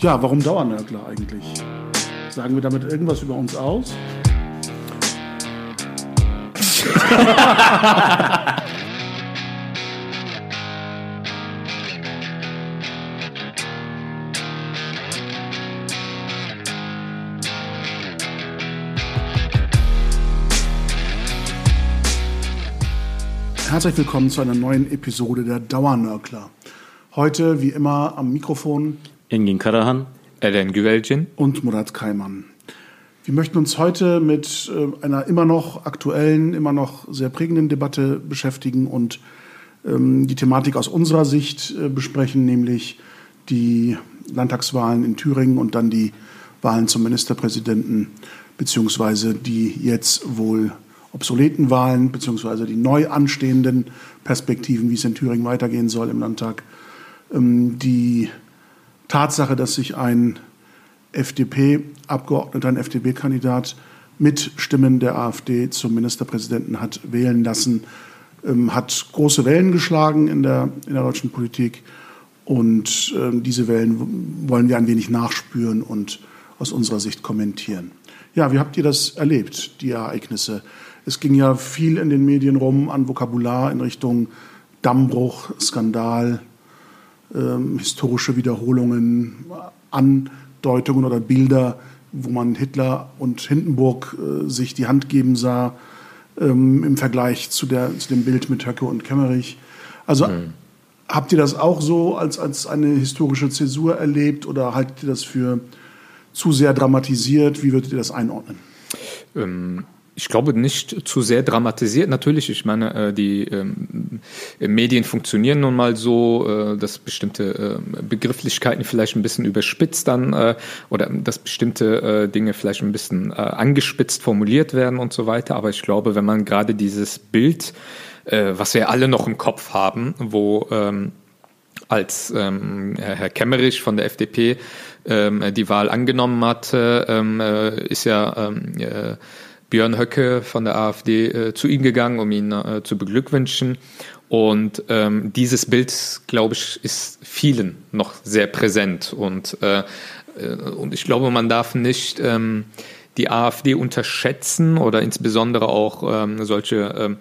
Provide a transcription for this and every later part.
Ja, warum Dauernörgler eigentlich? Sagen wir damit irgendwas über uns aus? Herzlich willkommen zu einer neuen Episode der Dauernörgler. Heute, wie immer, am Mikrofon Engin Karahan, Eren Güvelcin und Murat Kaiman. Wir möchten uns heute mit äh, einer immer noch aktuellen, immer noch sehr prägenden Debatte beschäftigen und ähm, die Thematik aus unserer Sicht äh, besprechen, nämlich die Landtagswahlen in Thüringen und dann die Wahlen zum Ministerpräsidenten, beziehungsweise die jetzt wohl obsoleten Wahlen, beziehungsweise die neu anstehenden Perspektiven, wie es in Thüringen weitergehen soll im Landtag ähm, die Tatsache, dass sich ein FDP-Abgeordneter, ein FDP-Kandidat mit Stimmen der AfD zum Ministerpräsidenten hat wählen lassen, ähm, hat große Wellen geschlagen in der, in der deutschen Politik. Und ähm, diese Wellen wollen wir ein wenig nachspüren und aus unserer Sicht kommentieren. Ja, wie habt ihr das erlebt, die Ereignisse? Es ging ja viel in den Medien rum an Vokabular in Richtung Dammbruch, Skandal, ähm, historische Wiederholungen, Andeutungen oder Bilder, wo man Hitler und Hindenburg äh, sich die Hand geben sah, ähm, im Vergleich zu, der, zu dem Bild mit Höcke und Kemmerich. Also mhm. habt ihr das auch so als, als eine historische Zäsur erlebt oder haltet ihr das für zu sehr dramatisiert? Wie würdet ihr das einordnen? Ähm ich glaube nicht zu sehr dramatisiert. Natürlich, ich meine, äh, die ähm, Medien funktionieren nun mal so, äh, dass bestimmte äh, Begrifflichkeiten vielleicht ein bisschen überspitzt dann oder dass bestimmte Dinge vielleicht ein bisschen angespitzt formuliert werden und so weiter. Aber ich glaube, wenn man gerade dieses Bild, was wir alle noch im Kopf haben, wo ähm, als ähm, Herr Kemmerich von der FDP die Wahl angenommen hatte, ist ja Björn Höcke von der AfD äh, zu ihm gegangen, um ihn äh, zu beglückwünschen. Und ähm, dieses Bild, glaube ich, ist vielen noch sehr präsent. Und, äh, äh, und ich glaube, man darf nicht ähm, die AfD unterschätzen oder insbesondere auch ähm, solche ähm,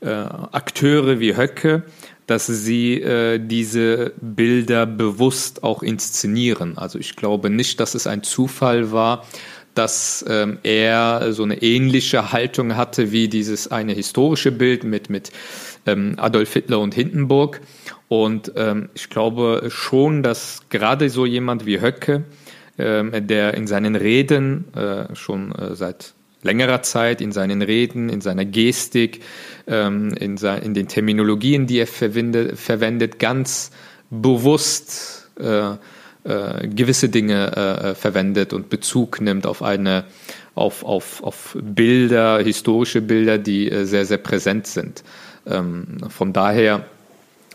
äh, Akteure wie Höcke, dass sie äh, diese Bilder bewusst auch inszenieren. Also ich glaube nicht, dass es ein Zufall war, dass ähm, er so eine ähnliche Haltung hatte wie dieses eine historische Bild mit, mit ähm, Adolf Hitler und Hindenburg. Und ähm, ich glaube schon, dass gerade so jemand wie Höcke, ähm, der in seinen Reden äh, schon äh, seit längerer Zeit, in seinen Reden, in seiner Gestik, ähm, in, in den Terminologien, die er verwendet, verwendet ganz bewusst äh, äh, gewisse Dinge äh, äh, verwendet und Bezug nimmt auf eine auf, auf, auf Bilder, historische Bilder, die äh, sehr, sehr präsent sind. Ähm, von daher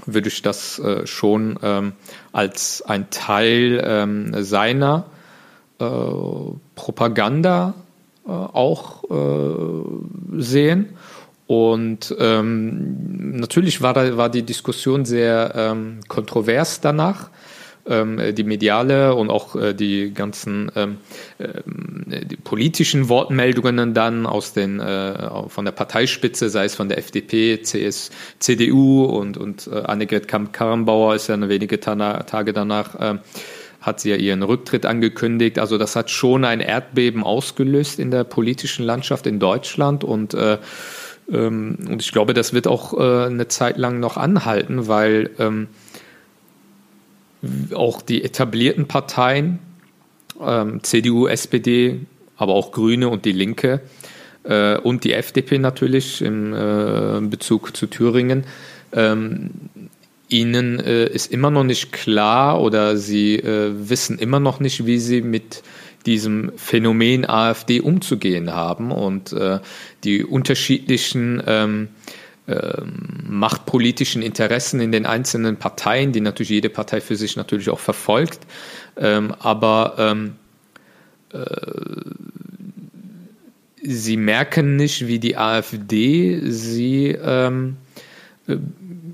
würde ich das äh, schon ähm, als ein Teil ähm, seiner Propaganda auch sehen. Und ähm, natürlich war, da, war die Diskussion sehr ähm, kontrovers danach ähm, die mediale und auch äh, die ganzen ähm, äh, die politischen Wortmeldungen dann aus den äh, von der Parteispitze, sei es von der FDP, CS, CDU und, und äh, Annegret Kamp-Karrenbauer ist ja eine wenige Tage danach äh, hat sie ja ihren Rücktritt angekündigt. Also das hat schon ein Erdbeben ausgelöst in der politischen Landschaft in Deutschland und äh, ähm, und ich glaube, das wird auch äh, eine Zeit lang noch anhalten, weil ähm, auch die etablierten Parteien, ähm, CDU, SPD, aber auch Grüne und die Linke äh, und die FDP natürlich im äh, Bezug zu Thüringen, ähm, ihnen äh, ist immer noch nicht klar oder sie äh, wissen immer noch nicht, wie sie mit diesem Phänomen AfD umzugehen haben. Und äh, die unterschiedlichen ähm, machtpolitischen Interessen in den einzelnen Parteien, die natürlich jede Partei für sich natürlich auch verfolgt. Ähm, aber ähm, äh, sie merken nicht, wie die AfD sie ähm, äh,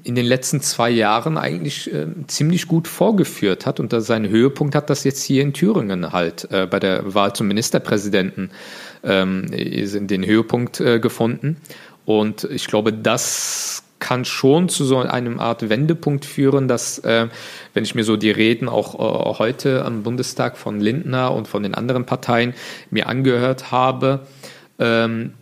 in den letzten zwei Jahren eigentlich äh, ziemlich gut vorgeführt hat. Und seinen Höhepunkt hat das jetzt hier in Thüringen halt äh, bei der Wahl zum Ministerpräsidenten ähm, den Höhepunkt äh, gefunden. Und ich glaube, das kann schon zu so einem Art Wendepunkt führen, dass, äh, wenn ich mir so die Reden auch äh, heute am Bundestag von Lindner und von den anderen Parteien mir angehört habe, ähm,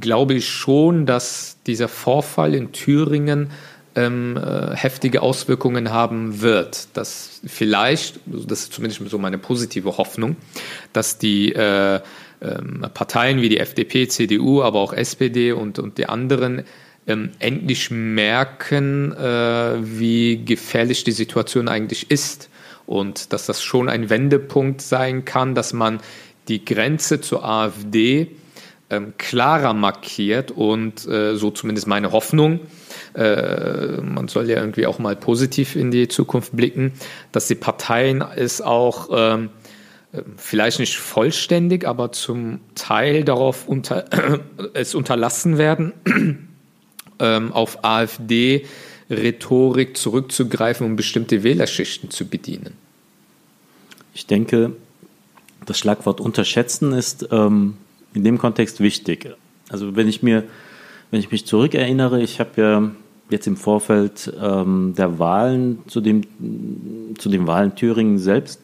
glaube ich schon, dass dieser Vorfall in Thüringen ähm, äh, heftige Auswirkungen haben wird. Dass vielleicht, das ist zumindest so meine positive Hoffnung, dass die äh, ähm, Parteien wie die FDP, CDU, aber auch SPD und, und die anderen ähm, endlich merken, äh, wie gefährlich die Situation eigentlich ist und dass das schon ein Wendepunkt sein kann, dass man die Grenze zur AfD ähm, klarer markiert und äh, so zumindest meine Hoffnung, äh, man soll ja irgendwie auch mal positiv in die Zukunft blicken, dass die Parteien es auch ähm, vielleicht nicht vollständig, aber zum Teil darauf unter, es unterlassen werden, ähm, auf AfD-Rhetorik zurückzugreifen, um bestimmte Wählerschichten zu bedienen? Ich denke, das Schlagwort unterschätzen ist ähm, in dem Kontext wichtig. Also wenn ich mir, wenn ich mich zurückerinnere, ich habe ja jetzt im Vorfeld ähm, der Wahlen zu dem zu den Wahlen Thüringen selbst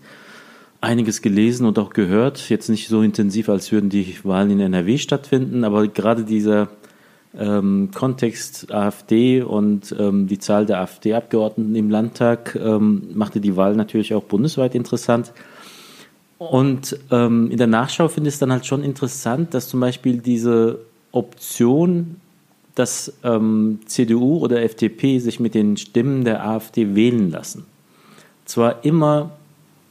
einiges gelesen und auch gehört. Jetzt nicht so intensiv, als würden die Wahlen in NRW stattfinden, aber gerade dieser ähm, Kontext AfD und ähm, die Zahl der AfD-Abgeordneten im Landtag ähm, machte die Wahl natürlich auch bundesweit interessant. Und ähm, in der Nachschau finde ich es dann halt schon interessant, dass zum Beispiel diese Option, dass ähm, CDU oder FDP sich mit den Stimmen der AfD wählen lassen, zwar immer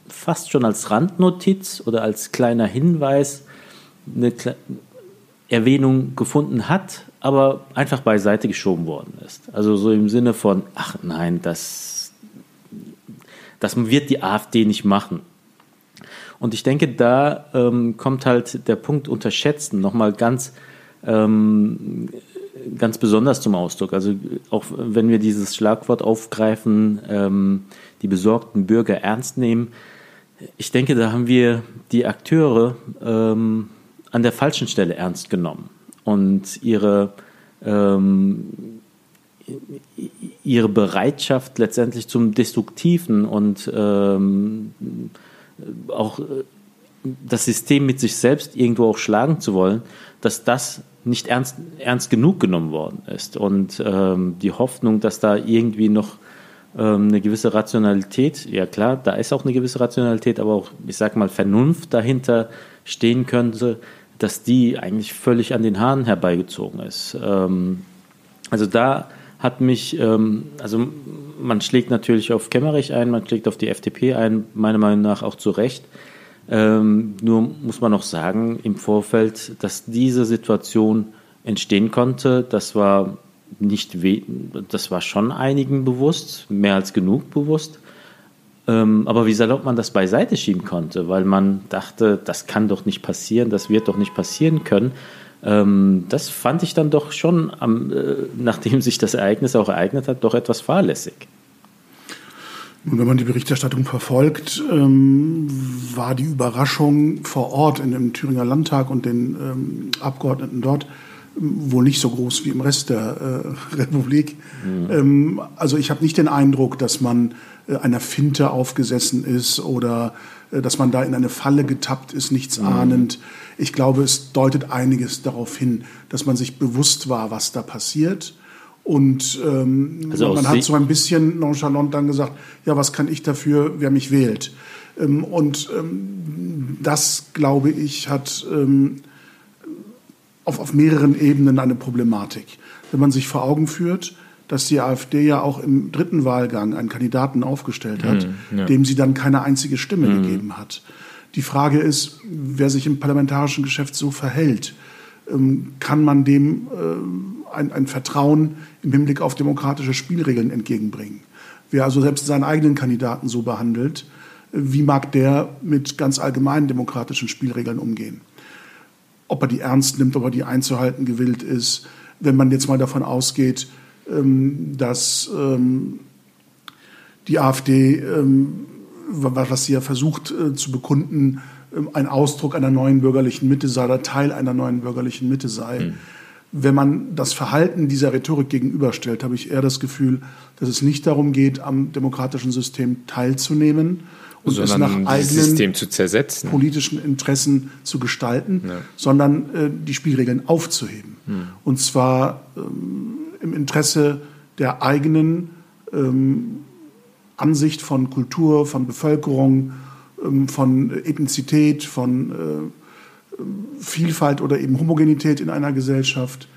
fast schon als Randnotiz oder als kleiner Hinweis eine Erwähnung gefunden hat, aber einfach beiseite geschoben worden ist. Also so im Sinne von, ach nein, das, das wird die AfD nicht machen. Und ich denke, da ähm, kommt halt der Punkt Unterschätzen nochmal ganz, ähm, ganz besonders zum Ausdruck. Also auch wenn wir dieses Schlagwort aufgreifen, ähm, die besorgten Bürger ernst nehmen, ich denke, da haben wir die Akteure ähm, an der falschen Stelle ernst genommen und ihre, ähm, ihre Bereitschaft letztendlich zum Destruktiven und ähm, auch äh, das System mit sich selbst irgendwo auch schlagen zu wollen, dass das nicht ernst, ernst genug genommen worden ist. Und ähm, die Hoffnung, dass da irgendwie noch ähm, eine gewisse Rationalität, ja klar, da ist auch eine gewisse Rationalität, aber auch, ich sag mal, Vernunft dahinter stehen könnte, dass die eigentlich völlig an den Haaren herbeigezogen ist. Ähm, also da hat mich, ähm, also man schlägt natürlich auf Kemmerich ein, man schlägt auf die FDP ein, meiner Meinung nach auch zu Recht. Nur muss man noch sagen, im Vorfeld, dass diese Situation entstehen konnte, das war nicht, das war schon einigen bewusst, mehr als genug bewusst. Ähm, aber wie salopp man das beiseite schieben konnte, weil man dachte, das kann doch nicht passieren, das wird doch nicht passieren können. Ähm, das fand ich dann doch schon, am, äh, nachdem sich das Ereignis auch ereignet hat, doch etwas fahrlässig. Nun, wenn man die Berichterstattung verfolgt, ähm, war die Überraschung vor Ort in dem Thüringer Landtag und den ähm, Abgeordneten dort wohl nicht so groß wie im Rest der äh, Republik. Mhm. Ähm, also ich habe nicht den Eindruck, dass man äh, einer Finte aufgesessen ist oder äh, dass man da in eine Falle getappt ist, nichts mhm. ahnend. Ich glaube, es deutet einiges darauf hin, dass man sich bewusst war, was da passiert. Und ähm, also man hat so ein bisschen nonchalant dann gesagt, ja, was kann ich dafür, wer mich wählt? Ähm, und ähm, das, glaube ich, hat ähm, auf, auf mehreren Ebenen eine Problematik. Wenn man sich vor Augen führt, dass die AfD ja auch im dritten Wahlgang einen Kandidaten aufgestellt hat, mhm, ja. dem sie dann keine einzige Stimme mhm. gegeben hat. Die Frage ist, wer sich im parlamentarischen Geschäft so verhält, ähm, kann man dem äh, ein, ein Vertrauen im Hinblick auf demokratische Spielregeln entgegenbringen. Wer also selbst seinen eigenen Kandidaten so behandelt, wie mag der mit ganz allgemeinen demokratischen Spielregeln umgehen? Ob er die ernst nimmt, ob er die einzuhalten gewillt ist, wenn man jetzt mal davon ausgeht, ähm, dass ähm, die AfD, ähm, was sie ja versucht äh, zu bekunden, ein Ausdruck einer neuen bürgerlichen Mitte sei oder Teil einer neuen bürgerlichen Mitte sei. Mhm. Wenn man das Verhalten dieser Rhetorik gegenüberstellt, habe ich eher das Gefühl, dass es nicht darum geht, am demokratischen System teilzunehmen und sondern es nach eigenen System zu zersetzen. politischen Interessen zu gestalten, ja. sondern äh, die Spielregeln aufzuheben. Mhm. Und zwar ähm, im Interesse der eigenen ähm, Ansicht von Kultur, von Bevölkerung, ähm, von Ethnizität, von äh, Vielfalt oder eben Homogenität in einer Gesellschaft.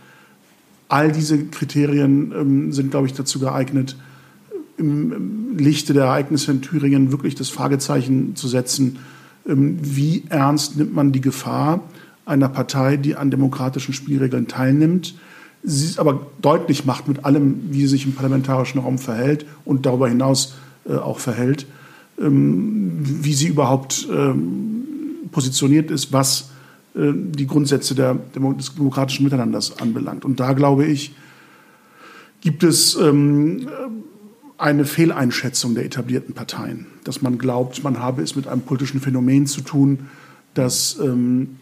All diese Kriterien ähm, sind, glaube ich, dazu geeignet, im Lichte der Ereignisse in Thüringen wirklich das Fragezeichen zu setzen, ähm, wie ernst nimmt man die Gefahr einer Partei, die an demokratischen Spielregeln teilnimmt, sie es aber deutlich macht mit allem, wie sie sich im parlamentarischen Raum verhält und darüber hinaus äh, auch verhält, ähm, wie sie überhaupt ähm, positioniert ist, was äh, die Grundsätze des demokratischen Miteinanders anbelangt. Und da glaube ich, gibt es ähm, eine Fehleinschätzung der etablierten Parteien, dass man glaubt, man habe es mit einem politischen Phänomen zu tun, das ähm,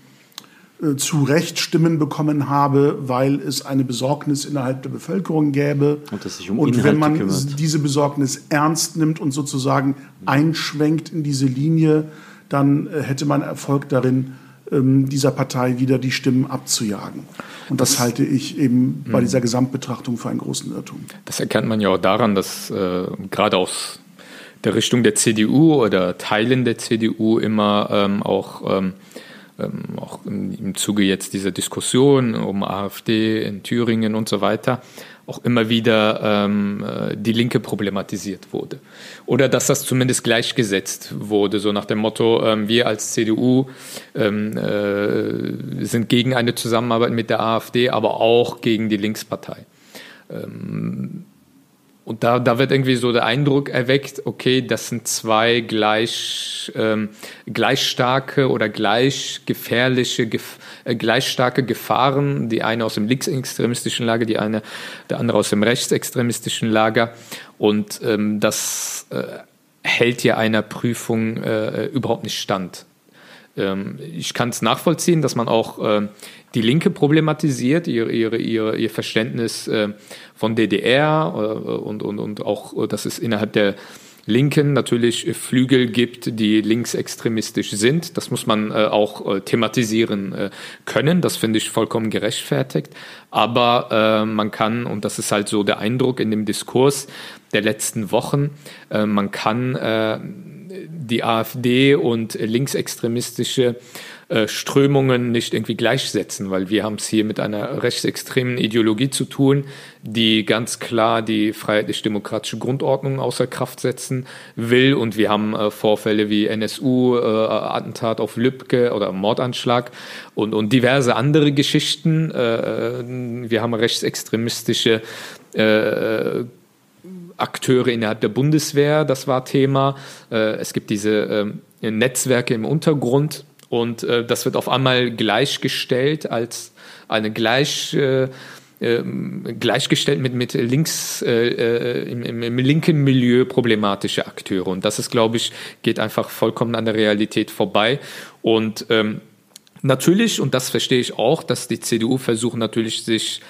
äh, zu Recht Stimmen bekommen habe, weil es eine Besorgnis innerhalb der Bevölkerung gäbe. Und, dass sich um und wenn man kümmert. diese Besorgnis ernst nimmt und sozusagen einschwenkt in diese Linie, dann äh, hätte man Erfolg darin, dieser Partei wieder die Stimmen abzujagen. Und das, das halte ich eben bei dieser Gesamtbetrachtung für einen großen Irrtum. Das erkennt man ja auch daran, dass äh, gerade aus der Richtung der CDU oder Teilen der CDU immer ähm, auch ähm, ähm, auch im, im Zuge jetzt dieser Diskussion um AfD in Thüringen und so weiter, auch immer wieder ähm, äh, die Linke problematisiert wurde. Oder dass das zumindest gleichgesetzt wurde, so nach dem Motto, ähm, wir als CDU ähm, äh, sind gegen eine Zusammenarbeit mit der AfD, aber auch gegen die Linkspartei. Ähm, und da, da wird irgendwie so der Eindruck erweckt, okay, das sind zwei gleich, ähm, gleich starke oder gleich gefährliche, gef äh, gleich starke Gefahren. Die eine aus dem linksextremistischen Lager, die eine, der andere aus dem rechtsextremistischen Lager. Und ähm, das äh, hält ja einer Prüfung äh, überhaupt nicht stand. Ähm, ich kann es nachvollziehen, dass man auch äh, die Linke problematisiert, ihre, ihre, ihre, ihr Verständnis äh, von DDR äh, und, und, und auch, äh, dass es innerhalb der Linken natürlich Flügel gibt, die linksextremistisch sind. Das muss man äh, auch äh, thematisieren äh, können. Das finde ich vollkommen gerechtfertigt. Aber äh, man kann, und das ist halt so der Eindruck in dem Diskurs der letzten Wochen, man kann äh, die AfD und linksextremistische äh, Strömungen nicht irgendwie gleichsetzen, weil wir haben es hier mit einer rechtsextremen Ideologie zu tun, die ganz klar die freiheitlich-demokratische Grundordnung außer Kraft setzen will. Und wir haben äh, Vorfälle wie NSU, äh, auf Lübcke oder Mordanschlag und, und diverse andere Geschichten. Wir haben rechtsextremistische Akteure innerhalb der Bundeswehr, das war Thema. Es gibt diese Netzwerke im Untergrund, und äh, das wird auf einmal gleichgestellt als eine gleich äh, ähm, gleichgestellt mit, mit links, äh, äh, im, im, im, linken Milieu problematische Akteure. Und das ist, glaube ich, geht einfach vollkommen an der Realität vorbei. Und ähm, natürlich, und das verstehe ich auch, dass die CDU versucht natürlich sich ähm,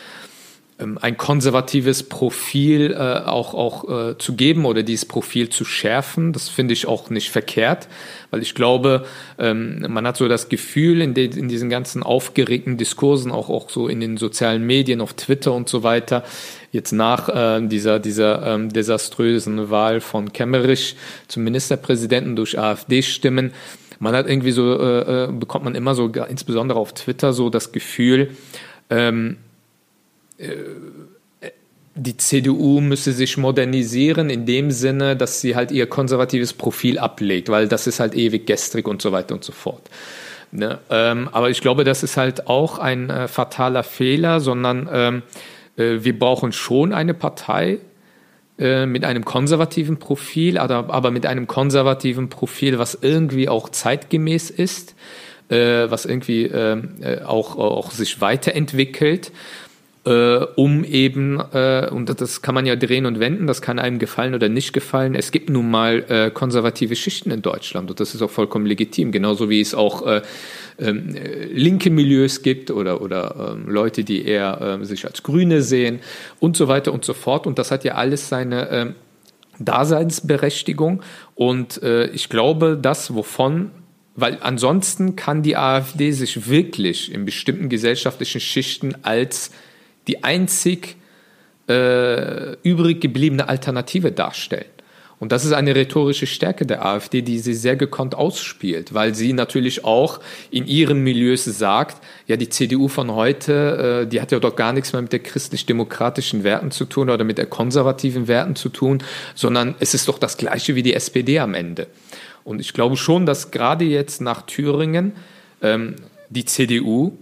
ein konservatives Profil äh, auch, auch äh, zu geben oder dieses Profil zu schärfen. Das finde ich auch nicht verkehrt, weil ich glaube, ähm, man hat so das Gefühl in, den, in diesen ganzen aufgeregten Diskursen, auch, auch so in den sozialen Medien, auf Twitter und so weiter, jetzt nach äh, dieser, dieser ähm, desaströsen Wahl von Kemmerich zum Ministerpräsidenten durch AfD-Stimmen, man hat irgendwie so, äh, äh, bekommt man immer so, insbesondere auf Twitter, so das Gefühl, ähm, die CDU müsse sich modernisieren in dem Sinne, dass sie halt ihr konservatives Profil ablegt, weil das ist halt ewig gestrig und so weiter und so fort. Ne? Ähm, aber ich glaube, das ist halt auch ein äh, fataler Fehler, sondern ähm, äh, wir brauchen schon eine Partei äh, mit einem konservativen Profil, aber, aber mit einem konservativen Profil, was irgendwie auch zeitgemäß ist, äh, was irgendwie ähm, äh, auch, auch sich weiterentwickelt äh, um eben, äh, und das kann man ja drehen und wenden, das kann einem gefallen oder nicht gefallen. Es gibt nun mal äh, konservative Schichten in Deutschland und das ist auch vollkommen legitim, genauso wie es auch äh, ähm, linke Milieus gibt oder, oder ähm, Leute, die eher äh, sich als Grüne sehen und so weiter und so fort. Und das hat ja alles seine äh, Daseinsberechtigung. Und äh, ich glaube, das, wovon weil ansonsten kann die AfD sich wirklich in bestimmten gesellschaftlichen Schichten als die einzig äh, übrig gebliebene Alternative darstellen. Und das ist eine rhetorische Stärke der AfD, die sie sehr gekonnt ausspielt, weil sie natürlich auch in ihren Milieus sagt, ja, die CDU von heute, äh, die hat ja doch gar nichts mehr mit der christlich-demokratischen Werten zu tun oder mit der konservativen Werten zu tun, sondern es ist doch das gleiche wie die SPD am Ende. Und ich glaube schon, dass gerade jetzt nach Thüringen ähm, die CDU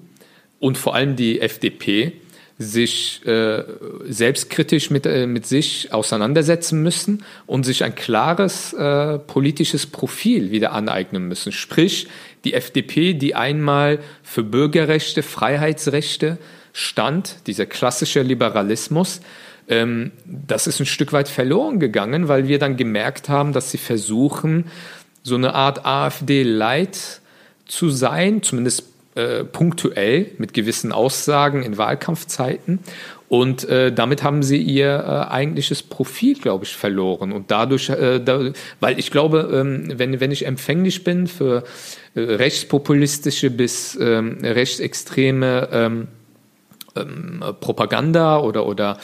und vor allem die FDP sich äh, selbstkritisch mit, äh, mit sich auseinandersetzen müssen und sich ein klares äh, politisches Profil wieder aneignen müssen. Sprich, die FDP, die einmal für Bürgerrechte, Freiheitsrechte stand, dieser klassische Liberalismus, ähm, das ist ein Stück weit verloren gegangen, weil wir dann gemerkt haben, dass sie versuchen, so eine Art AfD-Light zu sein, zumindest äh, punktuell mit gewissen Aussagen in Wahlkampfzeiten. Und äh, damit haben sie ihr äh, eigentliches Profil, glaube ich, verloren. Und dadurch, äh, da, weil ich glaube, ähm, wenn, wenn ich empfänglich bin für äh, rechtspopulistische bis ähm, rechtsextreme ähm, ähm, Propaganda oder, oder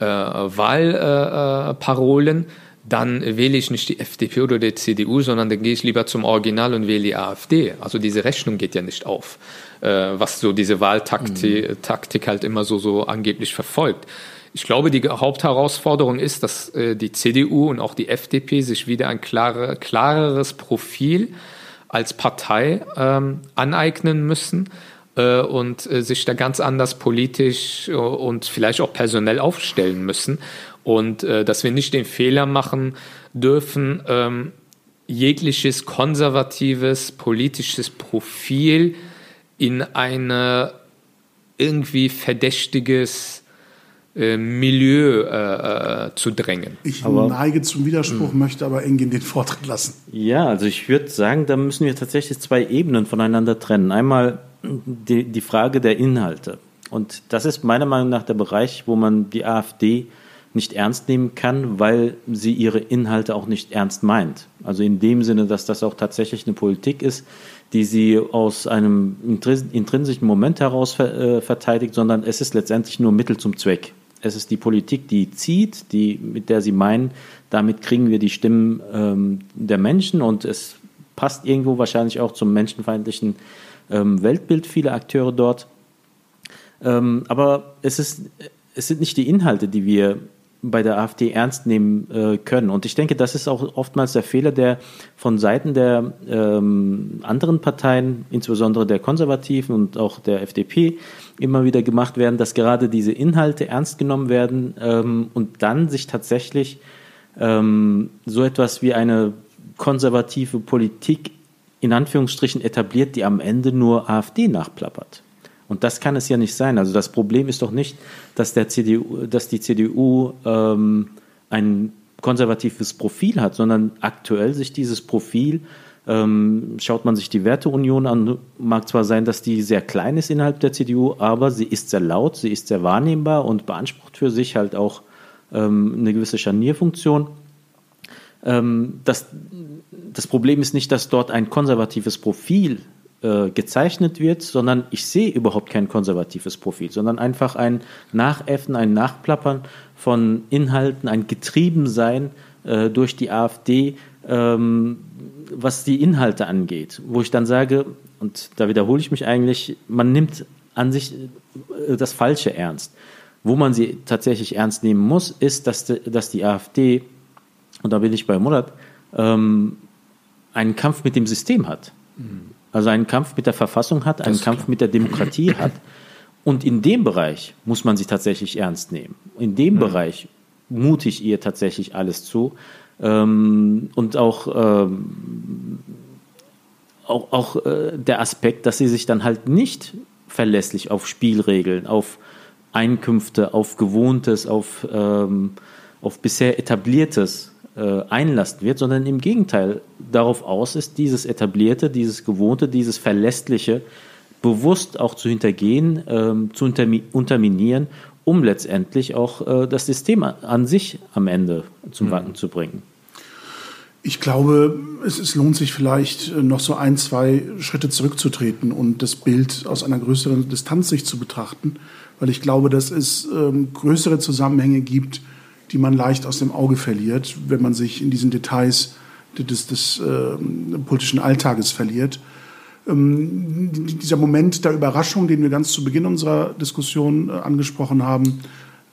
äh, Wahlparolen, dann wähle ich nicht die FDP oder die CDU, sondern dann gehe ich lieber zum Original und wähle die AfD. Also diese Rechnung geht ja nicht auf, äh, was so diese Wahltaktik mhm. Taktik halt immer so, so angeblich verfolgt. Ich glaube, die Hauptherausforderung ist, dass äh, die CDU und auch die FDP sich wieder ein klare, klareres Profil als Partei ähm, aneignen müssen äh, und äh, sich da ganz anders politisch und vielleicht auch personell aufstellen müssen und äh, dass wir nicht den Fehler machen dürfen, ähm, jegliches konservatives politisches Profil in eine irgendwie verdächtiges äh, Milieu äh, äh, zu drängen. Ich aber, neige zum Widerspruch, mh. möchte aber Engin den Vortritt lassen. Ja, also ich würde sagen, da müssen wir tatsächlich zwei Ebenen voneinander trennen. Einmal die, die Frage der Inhalte. Und das ist meiner Meinung nach der Bereich, wo man die AfD nicht ernst nehmen kann, weil sie ihre Inhalte auch nicht ernst meint. Also in dem Sinne, dass das auch tatsächlich eine Politik ist, die sie aus einem intrinsischen Moment heraus äh, verteidigt, sondern es ist letztendlich nur Mittel zum Zweck. Es ist die Politik, die zieht, die, mit der sie meinen, damit kriegen wir die Stimmen ähm, der Menschen und es passt irgendwo wahrscheinlich auch zum menschenfeindlichen ähm, Weltbild vieler Akteure dort. Ähm, aber es, ist, es sind nicht die Inhalte, die wir bei der AfD ernst nehmen äh, können. Und ich denke, das ist auch oftmals der Fehler, der von Seiten der ähm, anderen Parteien, insbesondere der Konservativen und auch der FDP, immer wieder gemacht werden, dass gerade diese Inhalte ernst genommen werden ähm, und dann sich tatsächlich ähm, so etwas wie eine konservative Politik in Anführungsstrichen etabliert, die am Ende nur AfD nachplappert. Und das kann es ja nicht sein. Also das Problem ist doch nicht, dass, der CDU, dass die CDU ähm, ein konservatives Profil hat, sondern aktuell sich dieses Profil, ähm, schaut man sich die Werteunion an, mag zwar sein, dass die sehr klein ist innerhalb der CDU, aber sie ist sehr laut, sie ist sehr wahrnehmbar und beansprucht für sich halt auch ähm, eine gewisse Scharnierfunktion. Ähm, das, das Problem ist nicht, dass dort ein konservatives Profil äh, gezeichnet wird, sondern ich sehe überhaupt kein konservatives Profil, sondern einfach ein Nachäffen, ein Nachplappern von Inhalten, ein Getriebensein äh, durch die AfD, ähm, was die Inhalte angeht, wo ich dann sage, und da wiederhole ich mich eigentlich, man nimmt an sich äh, das Falsche ernst. Wo man sie tatsächlich ernst nehmen muss, ist, dass, die, dass die AfD, und da bin ich bei Murat, ähm, einen Kampf mit dem System hat. Mhm also einen Kampf mit der Verfassung hat, einen Kampf klar. mit der Demokratie hat. Und in dem Bereich muss man sie tatsächlich ernst nehmen. In dem mhm. Bereich mute ich ihr tatsächlich alles zu. Ähm, und auch, ähm, auch, auch äh, der Aspekt, dass sie sich dann halt nicht verlässlich auf Spielregeln, auf Einkünfte, auf Gewohntes, auf, ähm, auf bisher Etabliertes äh, einlassen wird, sondern im Gegenteil darauf aus ist, dieses Etablierte, dieses Gewohnte, dieses Verlässliche bewusst auch zu hintergehen, ähm, zu unterminieren, um letztendlich auch äh, das System an sich am Ende zum mhm. Wanken zu bringen. Ich glaube, es, es, lohnt sich vielleicht äh, noch so ein, zwei Schritte zurückzutreten und das Bild aus einer größeren Distanz sich zu betrachten, weil ich glaube, dass es ähm, größere Zusammenhänge gibt, die man leicht aus dem Auge verliert, wenn man sich in diesen Details des, des äh, politischen Alltages verliert. Ähm, dieser Moment der Überraschung, den wir ganz zu Beginn unserer Diskussion äh, angesprochen haben,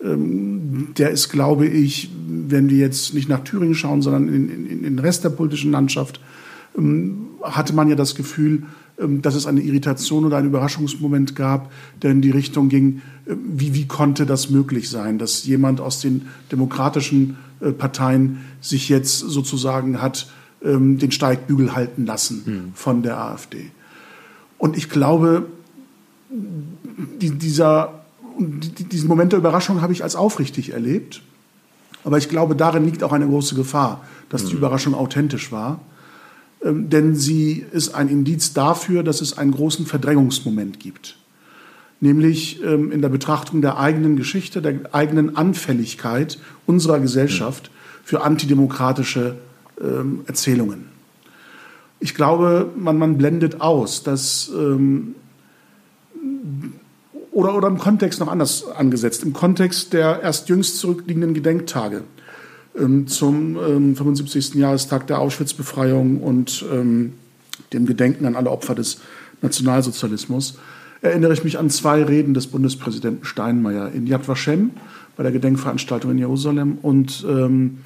ähm, der ist, glaube ich, wenn wir jetzt nicht nach Thüringen schauen, sondern in, in, in den Rest der politischen Landschaft, ähm, hatte man ja das Gefühl, dass es eine Irritation oder einen Überraschungsmoment gab, der in die Richtung ging, äh, wie, wie konnte das möglich sein, dass jemand aus den demokratischen äh, Parteien sich jetzt sozusagen hat den Steigbügel halten lassen mhm. von der AfD. Und ich glaube, dieser, diesen Moment der Überraschung habe ich als aufrichtig erlebt. Aber ich glaube, darin liegt auch eine große Gefahr, dass die mhm. Überraschung authentisch war. Ähm, denn sie ist ein Indiz dafür, dass es einen großen Verdrängungsmoment gibt. Nämlich ähm, in der Betrachtung der eigenen Geschichte, der eigenen Anfälligkeit unserer Gesellschaft für antidemokratische ähm, Erzählungen. Ich glaube, man, man blendet aus, dass oder, oder im Kontext noch anders angesetzt, im Kontext der erst jüngst zurückliegenden Gedenktage zum ähm, 75. Jahrestag der Auschwitz-Befreiung und ähm, dem Gedenken an alle Opfer des Nationalsozialismus, erinnere ich mich an zwei Reden des Bundespräsidenten Steinmeier in Yad Vashem bei der Gedenkveranstaltung in Jerusalem und ähm,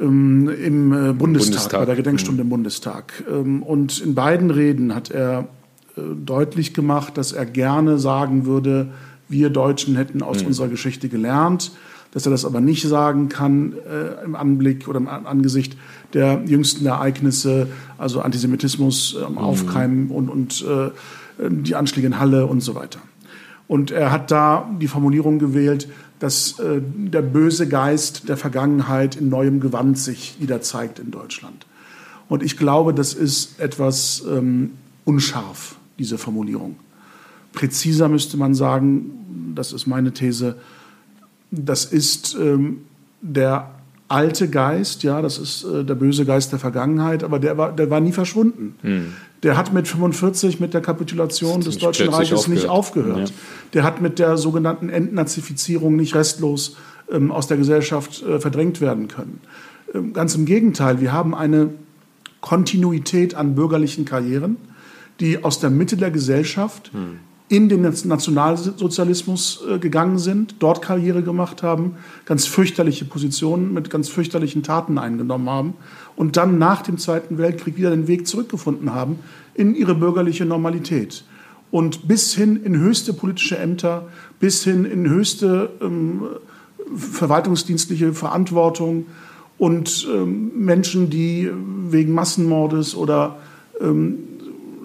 ähm, im äh, Bundestag, Bundestag, bei der Gedenkstunde mhm. im Bundestag. Ähm, und in beiden Reden hat er äh, deutlich gemacht, dass er gerne sagen würde, wir Deutschen hätten aus mhm. unserer Geschichte gelernt, dass er das aber nicht sagen kann äh, im Anblick oder im Angesicht der jüngsten Ereignisse, also Antisemitismus, äh, mhm. Aufkeimen und, und äh, die Anschläge in Halle und so weiter. Und er hat da die Formulierung gewählt, dass äh, der böse Geist der Vergangenheit in neuem Gewand sich wieder zeigt in Deutschland. Und ich glaube, das ist etwas ähm, unscharf, diese Formulierung. Präziser müsste man sagen, das ist meine These, das ist ähm, der alte Geist, ja, das ist äh, der böse Geist der Vergangenheit, aber der war, der war nie verschwunden. Hm. Der hat mit 45 mit der Kapitulation des Deutschen Reiches aufgehört. nicht aufgehört. Ja. Der hat mit der sogenannten Entnazifizierung nicht restlos ähm, aus der Gesellschaft äh, verdrängt werden können. Ähm, ganz im Gegenteil, wir haben eine Kontinuität an bürgerlichen Karrieren, die aus der Mitte der Gesellschaft hm in den Nationalsozialismus äh, gegangen sind, dort Karriere gemacht haben, ganz fürchterliche Positionen mit ganz fürchterlichen Taten eingenommen haben und dann nach dem Zweiten Weltkrieg wieder den Weg zurückgefunden haben in ihre bürgerliche Normalität. Und bis hin in höchste politische Ämter, bis hin in höchste ähm, verwaltungsdienstliche Verantwortung und ähm, Menschen, die wegen Massenmordes oder ähm,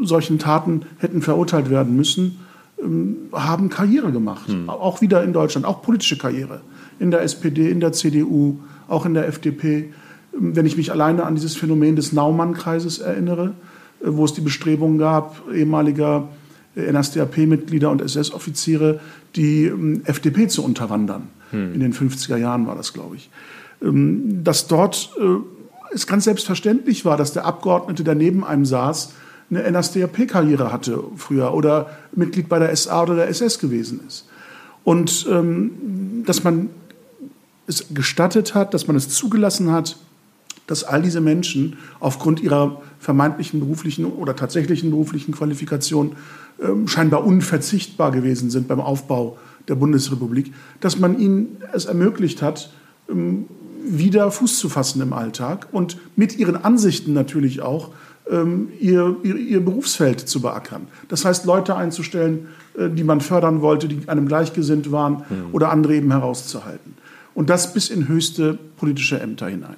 solchen Taten hätten verurteilt werden müssen, haben Karriere gemacht. Hm. Auch wieder in Deutschland, auch politische Karriere. In der SPD, in der CDU, auch in der FDP. Ähm, wenn ich mich alleine an dieses Phänomen des Naumann-Kreises erinnere, äh, wo es die Bestrebungen gab, ehemaliger äh, NSDAP-Mitglieder und SS-Offiziere, die ähm, FDP zu unterwandern. Hm. In den 50er Jahren war das, glaube ich. Dass dort äh, es ganz selbstverständlich war, dass der Abgeordnete, der neben einem saß, eine NSDAP-Karriere hatte früher oder Mitglied bei der SA oder der SS gewesen ist. Und ähm, dass man es gestattet hat, dass man es zugelassen hat, dass all diese Menschen aufgrund ihrer vermeintlichen beruflichen oder tatsächlichen beruflichen Qualifikation ähm, scheinbar unverzichtbar gewesen sind beim Aufbau der Bundesrepublik, dass man ihnen es ermöglicht hat, ähm, wieder Fuß zu fassen im Alltag und mit ihren Ansichten natürlich auch ihr, ihr, ihr, Berufsfeld zu beackern. Das heißt, Leute einzustellen, äh, die man fördern wollte, die einem gleichgesinnt waren mhm. oder andere eben herauszuhalten. Und das bis in höchste politische Ämter hinein.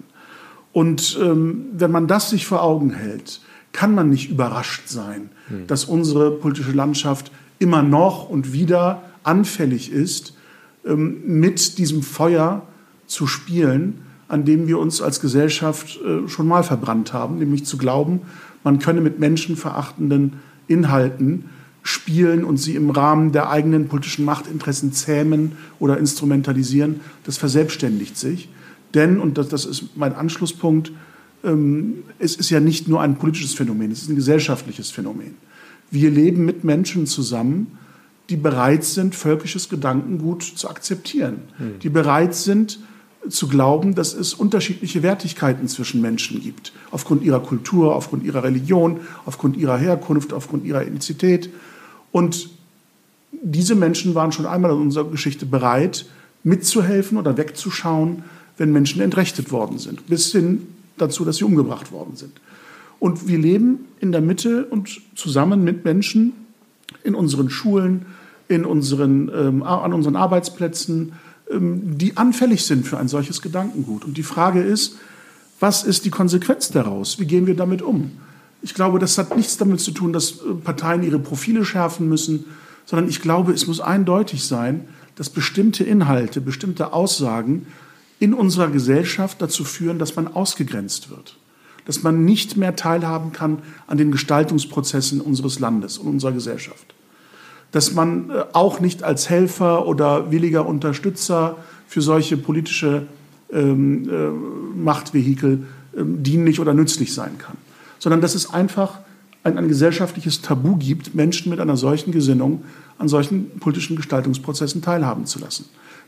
Und ähm, wenn man das sich vor Augen hält, kann man nicht überrascht sein, mhm. dass unsere politische Landschaft immer noch und wieder anfällig ist, ähm, mit diesem Feuer zu spielen, an dem wir uns als Gesellschaft äh, schon mal verbrannt haben, nämlich zu glauben, man könne mit menschenverachtenden Inhalten spielen und sie im Rahmen der eigenen politischen Machtinteressen zähmen oder instrumentalisieren. Das verselbstständigt sich. Denn, und das, das ist mein Anschlusspunkt, ähm, es ist ja nicht nur ein politisches Phänomen, es ist ein gesellschaftliches Phänomen. Wir leben mit Menschen zusammen, die bereit sind, völkisches Gedankengut zu akzeptieren, mhm. die bereit sind, zu glauben, dass es unterschiedliche Wertigkeiten zwischen Menschen gibt, aufgrund ihrer Kultur, aufgrund ihrer Religion, aufgrund ihrer Herkunft, aufgrund ihrer Ethnizität. Und diese Menschen waren schon einmal in unserer Geschichte bereit, mitzuhelfen oder wegzuschauen, wenn Menschen entrechtet worden sind, bis hin dazu, dass sie umgebracht worden sind. Und wir leben in der Mitte und zusammen mit Menschen in unseren Schulen, in unseren, ähm, an unseren Arbeitsplätzen, die anfällig sind für ein solches Gedankengut. Und die Frage ist, was ist die Konsequenz daraus? Wie gehen wir damit um? Ich glaube, das hat nichts damit zu tun, dass äh, Parteien ihre Profile schärfen müssen, sondern ich glaube, es muss eindeutig sein, dass bestimmte Inhalte, bestimmte Aussagen in unserer Gesellschaft dazu führen, dass man ausgegrenzt wird, dass man nicht mehr teilhaben kann an den Gestaltungsprozessen unseres Landes und unserer Gesellschaft dass man äh, auch nicht als Helfer oder williger Unterstützer für solche politische ähm, äh, Machtvehikel ähm, dienlich oder nützlich sein kann, sondern dass es einfach ein, ein, gesellschaftliches Tabu gibt, Menschen mit einer solchen Gesinnung an solchen politischen Gestaltungsprozessen teilhaben zu lassen.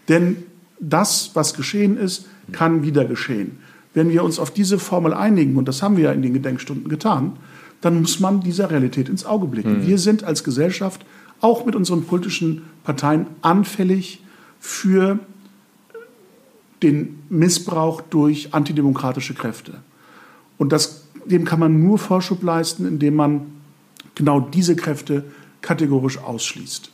Denn das, was geschehen ist, kann wieder geschehen. Wenn wir uns auf diese Formel einigen, und das haben wir ja in den Gedenkstunden getan, dann muss man dieser Realität ins Auge blicken. Mhm. Wir sind als Gesellschaft auch mit unseren politischen Parteien anfällig für den Missbrauch durch antidemokratische Kräfte. Und das, dem kann man nur Vorschub leisten, indem man genau diese Kräfte kategorisch ausschließt.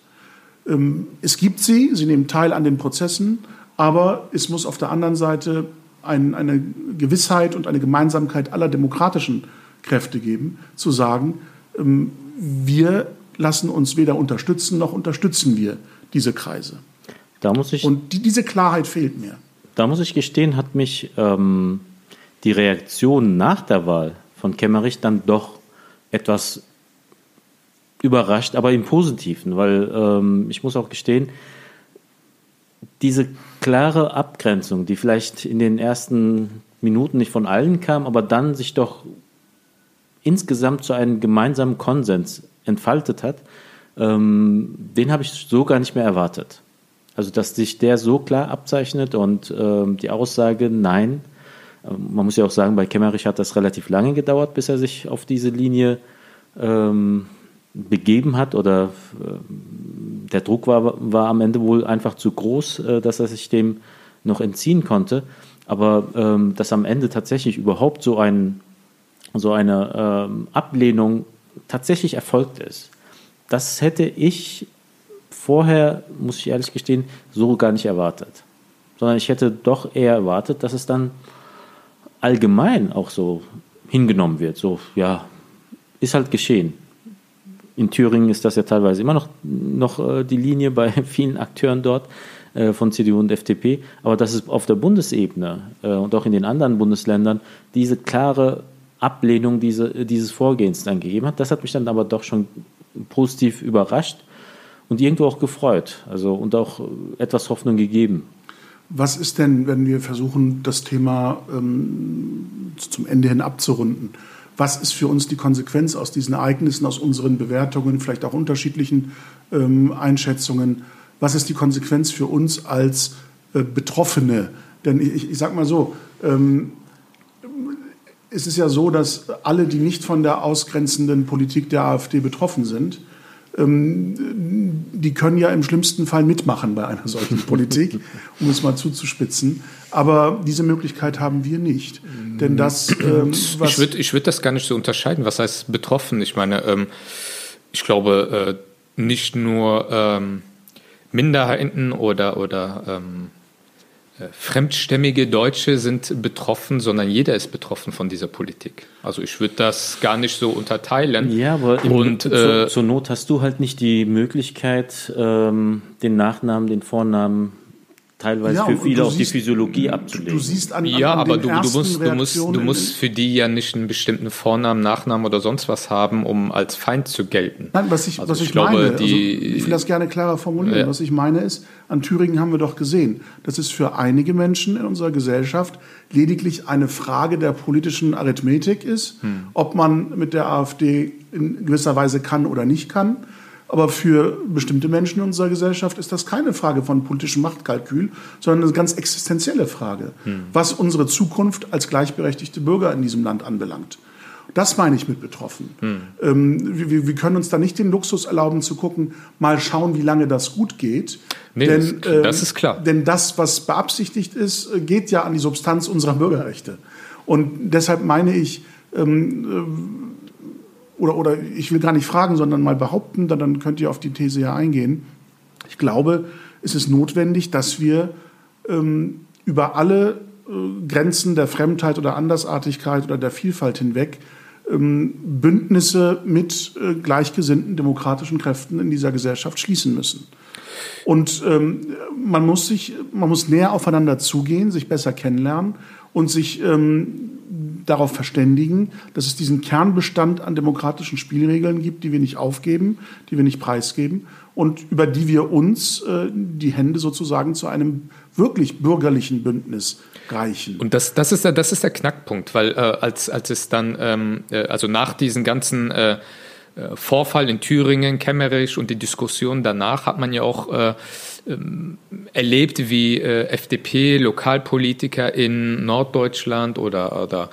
Ähm, es gibt sie, sie nehmen teil an den Prozessen, aber es muss auf der anderen Seite ein, eine Gewissheit und eine Gemeinsamkeit aller demokratischen Kräfte geben, zu sagen, ähm, wir lassen uns weder unterstützen noch unterstützen wir diese Kreise. Da muss ich, Und die, diese Klarheit fehlt mir. Da muss ich gestehen, hat mich ähm, die Reaktion nach der Wahl von Kemmerich dann doch etwas überrascht, aber im Positiven, weil ähm, ich muss auch gestehen, diese klare Abgrenzung, die vielleicht in den ersten Minuten nicht von allen kam, aber dann sich doch insgesamt zu einem gemeinsamen Konsens entfaltet hat, ähm, den habe ich so gar nicht mehr erwartet. Also, dass sich der so klar abzeichnet und ähm, die Aussage, nein, ähm, man muss ja auch sagen, bei Kemmerich hat das relativ lange gedauert, bis er sich auf diese Linie ähm, begeben hat oder äh, der Druck war, war am Ende wohl einfach zu groß, äh, dass er sich dem noch entziehen konnte. Aber ähm, dass am Ende tatsächlich überhaupt so, ein, so eine ähm, Ablehnung tatsächlich erfolgt ist. Das hätte ich vorher, muss ich ehrlich gestehen, so gar nicht erwartet. Sondern ich hätte doch eher erwartet, dass es dann allgemein auch so hingenommen wird. So, ja, ist halt geschehen. In Thüringen ist das ja teilweise immer noch, noch äh, die Linie bei vielen Akteuren dort äh, von CDU und FDP. Aber dass es auf der Bundesebene äh, und auch in den anderen Bundesländern diese klare Ablehnung diese, dieses Vorgehens dann gegeben hat. Das hat mich dann aber doch schon positiv überrascht und irgendwo auch gefreut. Also und auch etwas Hoffnung gegeben. Was ist denn, wenn wir versuchen, das Thema ähm, zum Ende hin abzurunden? Was ist für uns die Konsequenz aus diesen Ereignissen, aus unseren Bewertungen, vielleicht auch unterschiedlichen ähm, Einschätzungen? Was ist die Konsequenz für uns als äh, Betroffene? Denn ich, ich sage mal so, ähm, es ist ja so, dass alle, die nicht von der ausgrenzenden Politik der AfD betroffen sind, ähm, die können ja im schlimmsten Fall mitmachen bei einer solchen Politik, um es mal zuzuspitzen. Aber diese Möglichkeit haben wir nicht. Denn das, ähm, was ich würde ich würd das gar nicht so unterscheiden. Was heißt betroffen? Ich meine, ähm, ich glaube, äh, nicht nur ähm, Minderheiten oder, oder ähm, äh, fremdstämmige Deutsche sind betroffen, sondern jeder ist betroffen von dieser Politik. Also ich würde das gar nicht so unterteilen. Ja, aber im, und zur, äh, zur Not hast du halt nicht die Möglichkeit, ähm, den Nachnamen, den Vornamen teilweise Ja, für viele auch die siehst- Physiologie abzulegen. Du siehst an, ja, an, aber den du, du musst, du musst, du musst für die ja nicht einen bestimmten Vornamen, Nachnamen oder sonst was haben, um als Feind zu gelten. Nein, was ich, Also was ich ich, glaube, meine, die- also ich will das gerne klarer formulieren. Ja. Was ich meine ist, an Thüringen haben wir doch gesehen, dass es für einige Menschen in unserer Gesellschaft lediglich eine Frage der politischen Arithmetik ist, Hm. ob man mit der AfD in gewisser Weise kann oder nicht kann. Aber für bestimmte Menschen in unserer Gesellschaft ist das keine Frage von politischem Machtkalkül, sondern eine ganz existenzielle Frage, Hm. was unsere Zukunft als gleichberechtigte Bürger in diesem Land anbelangt. Das meine ich mit betroffen. Hm. Ähm, wir, wir können uns da nicht den Luxus erlauben zu gucken, mal schauen, wie lange das gut geht. Nee, das- das ist klar. Denn das, was beabsichtigt ist, äh, geht ja an die Substanz unserer Bürgerrechte. Und deshalb meine ich, ähm, äh, oder, oder ich will gar nicht fragen, sondern mal behaupten, dann, dann könnt ihr auf die These ja eingehen. Ich glaube, es ist notwendig, dass wir ähm, über alle äh, Grenzen der Fremdheit oder Andersartigkeit oder der Vielfalt hinweg ähm, Bündnisse mit äh, gleichgesinnten demokratischen Kräften in dieser Gesellschaft schließen müssen. Und ähm, man muss sich, man muss näher aufeinander zugehen, sich besser kennenlernen und sich ähm, darauf verständigen, dass es diesen Kernbestand an demokratischen Spielregeln gibt, die wir nicht aufgeben, die wir nicht preisgeben und über die wir uns äh, die Hände sozusagen zu einem wirklich bürgerlichen Bündnis reichen. Und das, das, ist, der, das ist der Knackpunkt, weil äh, als, als es dann, ähm, äh, also nach diesen ganzen äh, Vorfall in Thüringen, Kemmerich und die Diskussion danach hat man ja auch äh, ähm, erlebt, wie äh, FDP-Lokalpolitiker in Norddeutschland oder, oder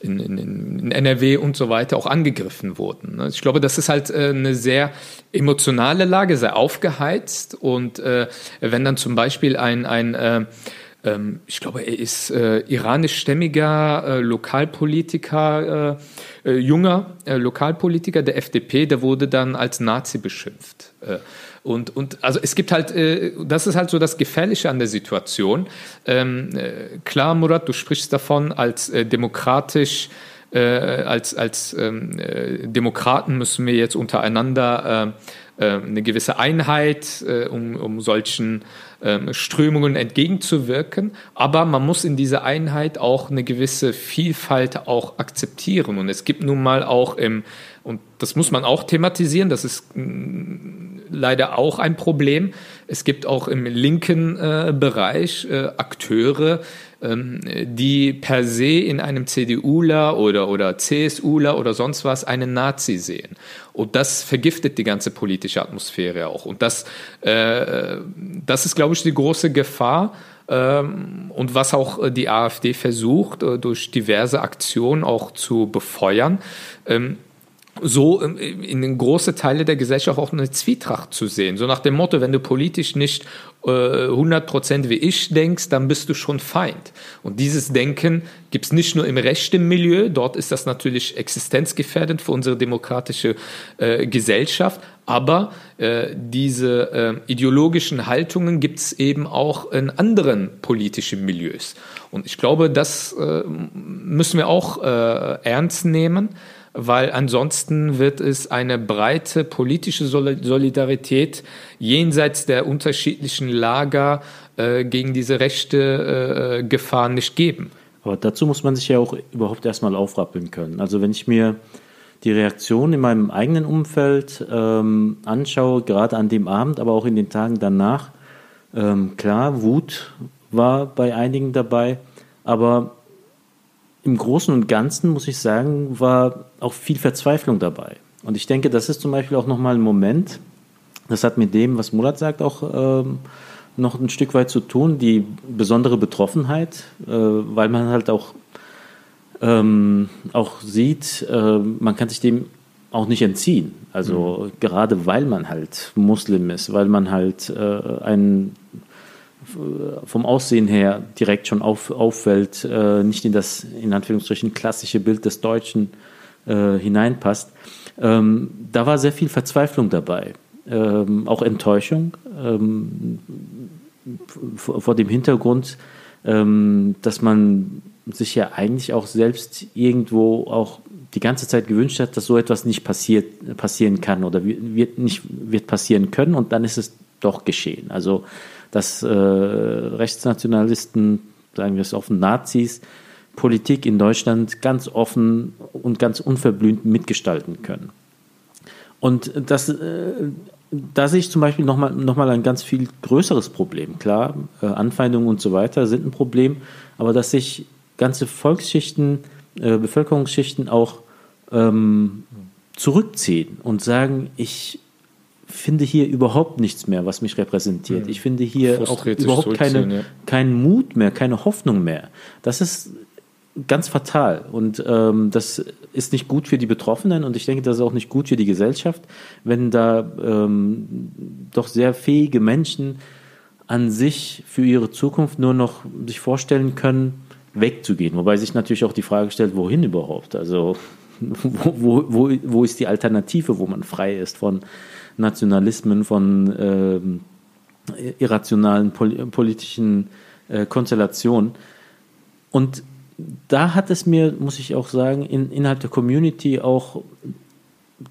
in, in, in NRW und so weiter auch angegriffen wurden. ne? Ich glaube, das ist halt äh, eine sehr emotionale Lage, sehr aufgeheizt. Und äh, wenn dann zum Beispiel ein, ein äh, ähm, ich glaube, er ist äh, iranischstämmiger äh, Lokalpolitiker, äh, äh, junger äh, Lokalpolitiker der FDP, der wurde dann als Nazi beschimpft. Äh, und, und also es gibt halt, äh, das ist halt so das Gefährliche an der Situation. Ähm, äh, klar, Murat, du sprichst davon, als äh, demokratisch als, als ähm, äh, Demokraten müssen wir jetzt untereinander eine gewisse Einheit, um, um solchen Strömungen entgegenzuwirken. Aber man muss in dieser Einheit auch eine gewisse Vielfalt auch akzeptieren. Und es gibt nun mal auch im, und das muss man auch thematisieren, das ist mh, leider auch ein Problem. Es gibt auch im linken äh, Bereich äh, Akteure, ähm, die per se in einem CDUler oder, oder CSUler oder sonst was einen Nazi sehen. Und das vergiftet die ganze politische Atmosphäre auch. Und das, äh, das ist, glaube ich, die große Gefahr. Ähm, und was auch die AfD versucht, äh, durch diverse Aktionen auch zu befeuern. Ähm, so ähm, in den große Teile der Gesellschaft auch eine Zwietracht zu sehen. So nach dem Motto, wenn du politisch nicht äh, 100% wie ich denkst, dann bist du schon Feind. Und dieses Denken gibt es nicht nur im rechten Milieu, dort ist das natürlich existenzgefährdend für unsere demokratische äh, Gesellschaft, aber äh, diese äh, ideologischen Haltungen gibt es eben auch in anderen politischen Milieus. Und ich glaube, das äh, müssen wir auch äh, ernst nehmen weil ansonsten wird es eine breite politische Solidarität jenseits der unterschiedlichen Lager äh, gegen diese rechte äh, Gefahr nicht geben. Aber dazu muss man sich ja auch überhaupt erstmal aufrappeln können. Also wenn ich mir die Reaktion in meinem eigenen Umfeld ähm, anschaue, gerade an dem Abend, aber auch in den Tagen danach, ähm, klar, Wut war bei einigen dabei, aber im Großen und Ganzen, muss ich sagen, war auch viel Verzweiflung dabei. Und ich denke, das ist zum Beispiel auch nochmal ein Moment, das hat mit dem, was Murat sagt, auch ähm, noch ein Stück weit zu tun, die besondere Betroffenheit, äh, weil man halt auch, ähm, auch sieht, äh, man kann sich dem auch nicht entziehen. Also mhm. gerade weil man halt Muslim ist, weil man halt äh, ein vom Aussehen her direkt schon auf, auffällt, äh, nicht in das in Anführungsstrichen klassische Bild des Deutschen äh, hineinpasst. Ähm, da war sehr viel Verzweiflung dabei, ähm, auch Enttäuschung ähm, vor, vor, dem Hintergrund, ähm, dass man sich ja eigentlich auch selbst irgendwo auch die ganze Zeit gewünscht hat, dass so etwas nicht passiert, passieren kann oder wird nicht wird passieren können und dann ist es doch geschehen. Also dass äh, Rechtsnationalisten, sagen wir es offen, Nazis, Politik in Deutschland ganz offen und ganz unverblümt mitgestalten können. Und das, äh, da sehe ich zum Beispiel nochmal noch mal ein ganz viel größeres Problem. Klar, äh, Anfeindungen und so weiter sind ein Problem, aber dass sich ganze Volksschichten, äh, Bevölkerungsschichten auch ähm, zurückziehen und sagen, ich finde hier überhaupt nichts mehr, was mich repräsentiert. Mhm. Ich finde hier auch überhaupt keine, ja. keinen Mut mehr, keine Hoffnung mehr. Das ist ganz fatal und ähm, das ist nicht gut für die Betroffenen und ich denke, das ist auch nicht gut für die Gesellschaft, wenn da ähm, doch sehr fähige Menschen an sich für ihre Zukunft nur noch sich vorstellen können, wegzugehen. Wobei sich natürlich auch die Frage stellt, wohin überhaupt? Also wo, wo, wo, wo ist die Alternative, wo man frei ist von Nationalismen, von ähm, irrationalen pol politischen äh, Konstellationen? Und da hat es mir, muss ich auch sagen, in, innerhalb der Community auch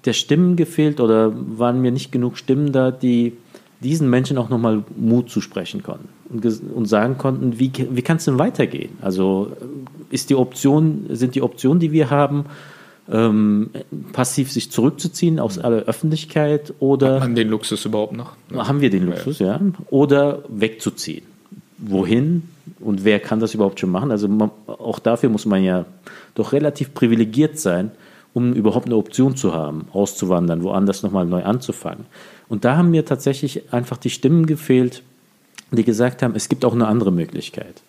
der Stimmen gefehlt oder waren mir nicht genug Stimmen da, die diesen Menschen auch nochmal Mut zusprechen konnten und, und sagen konnten, wie, wie kann es denn weitergehen? Also ist die Option, sind die Optionen, die wir haben, ähm, passiv sich zurückzuziehen aus aller Öffentlichkeit oder. Hat man den Luxus überhaupt noch? Haben wir den Luxus, ja. ja. Oder wegzuziehen. Wohin? Und wer kann das überhaupt schon machen? Also man, auch dafür muss man ja doch relativ privilegiert sein, um überhaupt eine Option zu haben, auszuwandern, woanders nochmal neu anzufangen. Und da haben mir tatsächlich einfach die Stimmen gefehlt, die gesagt haben, es gibt auch eine andere Möglichkeit.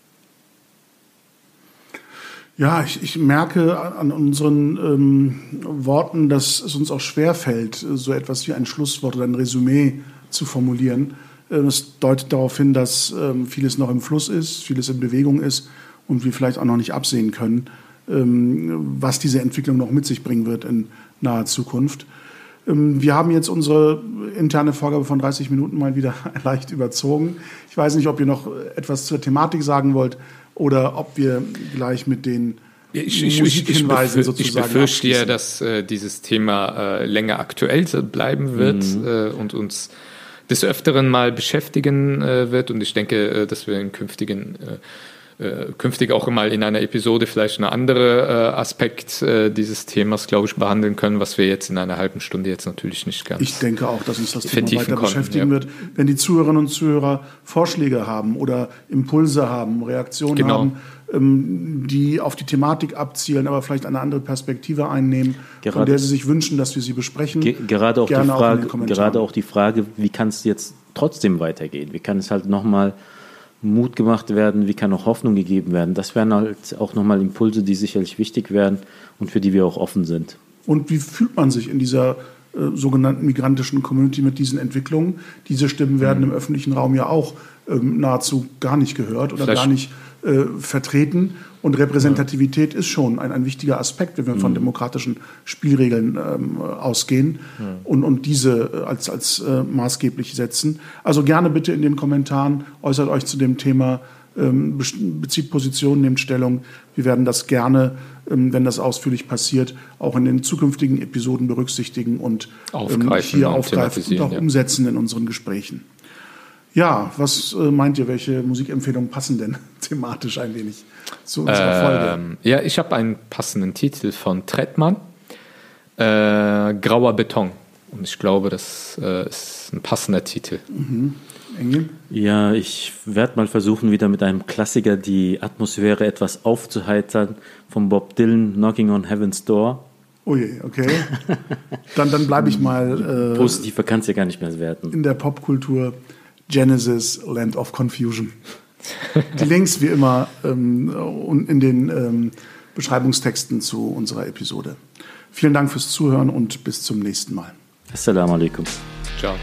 Ja, ich, ich merke an unseren ähm, Worten, dass es uns auch schwerfällt, so etwas wie ein Schlusswort oder ein Resümee zu formulieren. Ähm, es deutet darauf hin, dass ähm, vieles noch im Fluss ist, vieles in Bewegung ist und wir vielleicht auch noch nicht absehen können, ähm, was diese Entwicklung noch mit sich bringen wird in naher Zukunft. Ähm, wir haben jetzt unsere interne Vorgabe von 30 Minuten mal wieder leicht überzogen. Ich weiß nicht, ob ihr noch etwas zur Thematik sagen wollt oder ob wir gleich mit den ich, ich, ich, ich, befür, ich befürchte ja, dass äh, dieses Thema äh, länger aktuell bleiben wird mhm. äh, und uns des Öfteren mal beschäftigen äh, wird. Und ich denke, äh, dass wir in künftigen äh, künftig auch mal in einer Episode vielleicht eine andere äh, Aspekt äh, dieses Themas, glaube ich, behandeln können, was wir jetzt in einer halben Stunde jetzt natürlich nicht ganz. Ich denke auch, dass uns das Thema weiter konnten, beschäftigen ja. wird. Wenn die Zuhörerinnen und Zuhörer Vorschläge haben oder Impulse haben, Reaktionen genau. haben, ähm, die auf die Thematik abzielen, aber vielleicht eine andere Perspektive einnehmen, gerade, von der Sie sich wünschen, dass wir sie besprechen. Ge gerade, auch die Frage, auch gerade auch die Frage, wie kann es jetzt trotzdem weitergehen? Wie kann es halt nochmal Mut gemacht werden, wie kann auch Hoffnung gegeben werden. Das wären halt auch nochmal Impulse, die sicherlich wichtig wären und für die wir auch offen sind. Und wie fühlt man sich in dieser äh, sogenannten migrantischen Community mit diesen Entwicklungen? Diese Stimmen werden mhm. im öffentlichen Raum ja auch ähm, nahezu gar nicht gehört oder Vielleicht. gar nicht äh, vertreten. Und Repräsentativität ja. ist schon ein, ein wichtiger Aspekt, wenn wir mhm. von demokratischen Spielregeln ähm, ausgehen ja. und, und diese äh, als, als äh, maßgeblich setzen. Also gerne bitte in den Kommentaren äußert euch zu dem Thema, ähm, bezieht Position, nehmt Stellung. Wir werden das gerne, ähm, wenn das ausführlich passiert, auch in den zukünftigen Episoden berücksichtigen und ähm, hier aufgreifen und auch ja. umsetzen in unseren Gesprächen. Ja, was äh, meint ihr, welche Musikempfehlungen passen denn thematisch ein wenig zu unserer Folge? ja, ich habe einen passenden Titel von Trettmann, äh, Grauer Beton. Und ich glaube, das äh, ist ein passender Titel. Mhm. Engel? Ja, ich werde mal versuchen, wieder mit einem Klassiker die Atmosphäre etwas aufzuheitern. Von Bob Dylan, Knocking on Heaven's Door. Ui, okay. Dann, dann bleibe ich mal. Äh, Positiver kann es ja gar nicht mehr werten. In der Popkultur. Genesis Land of Confusion. Die Links wie immer ähm, in den ähm, Beschreibungstexten zu unserer Episode. Vielen Dank fürs Zuhören und bis zum nächsten Mal. Assalamu alaikum. Ciao.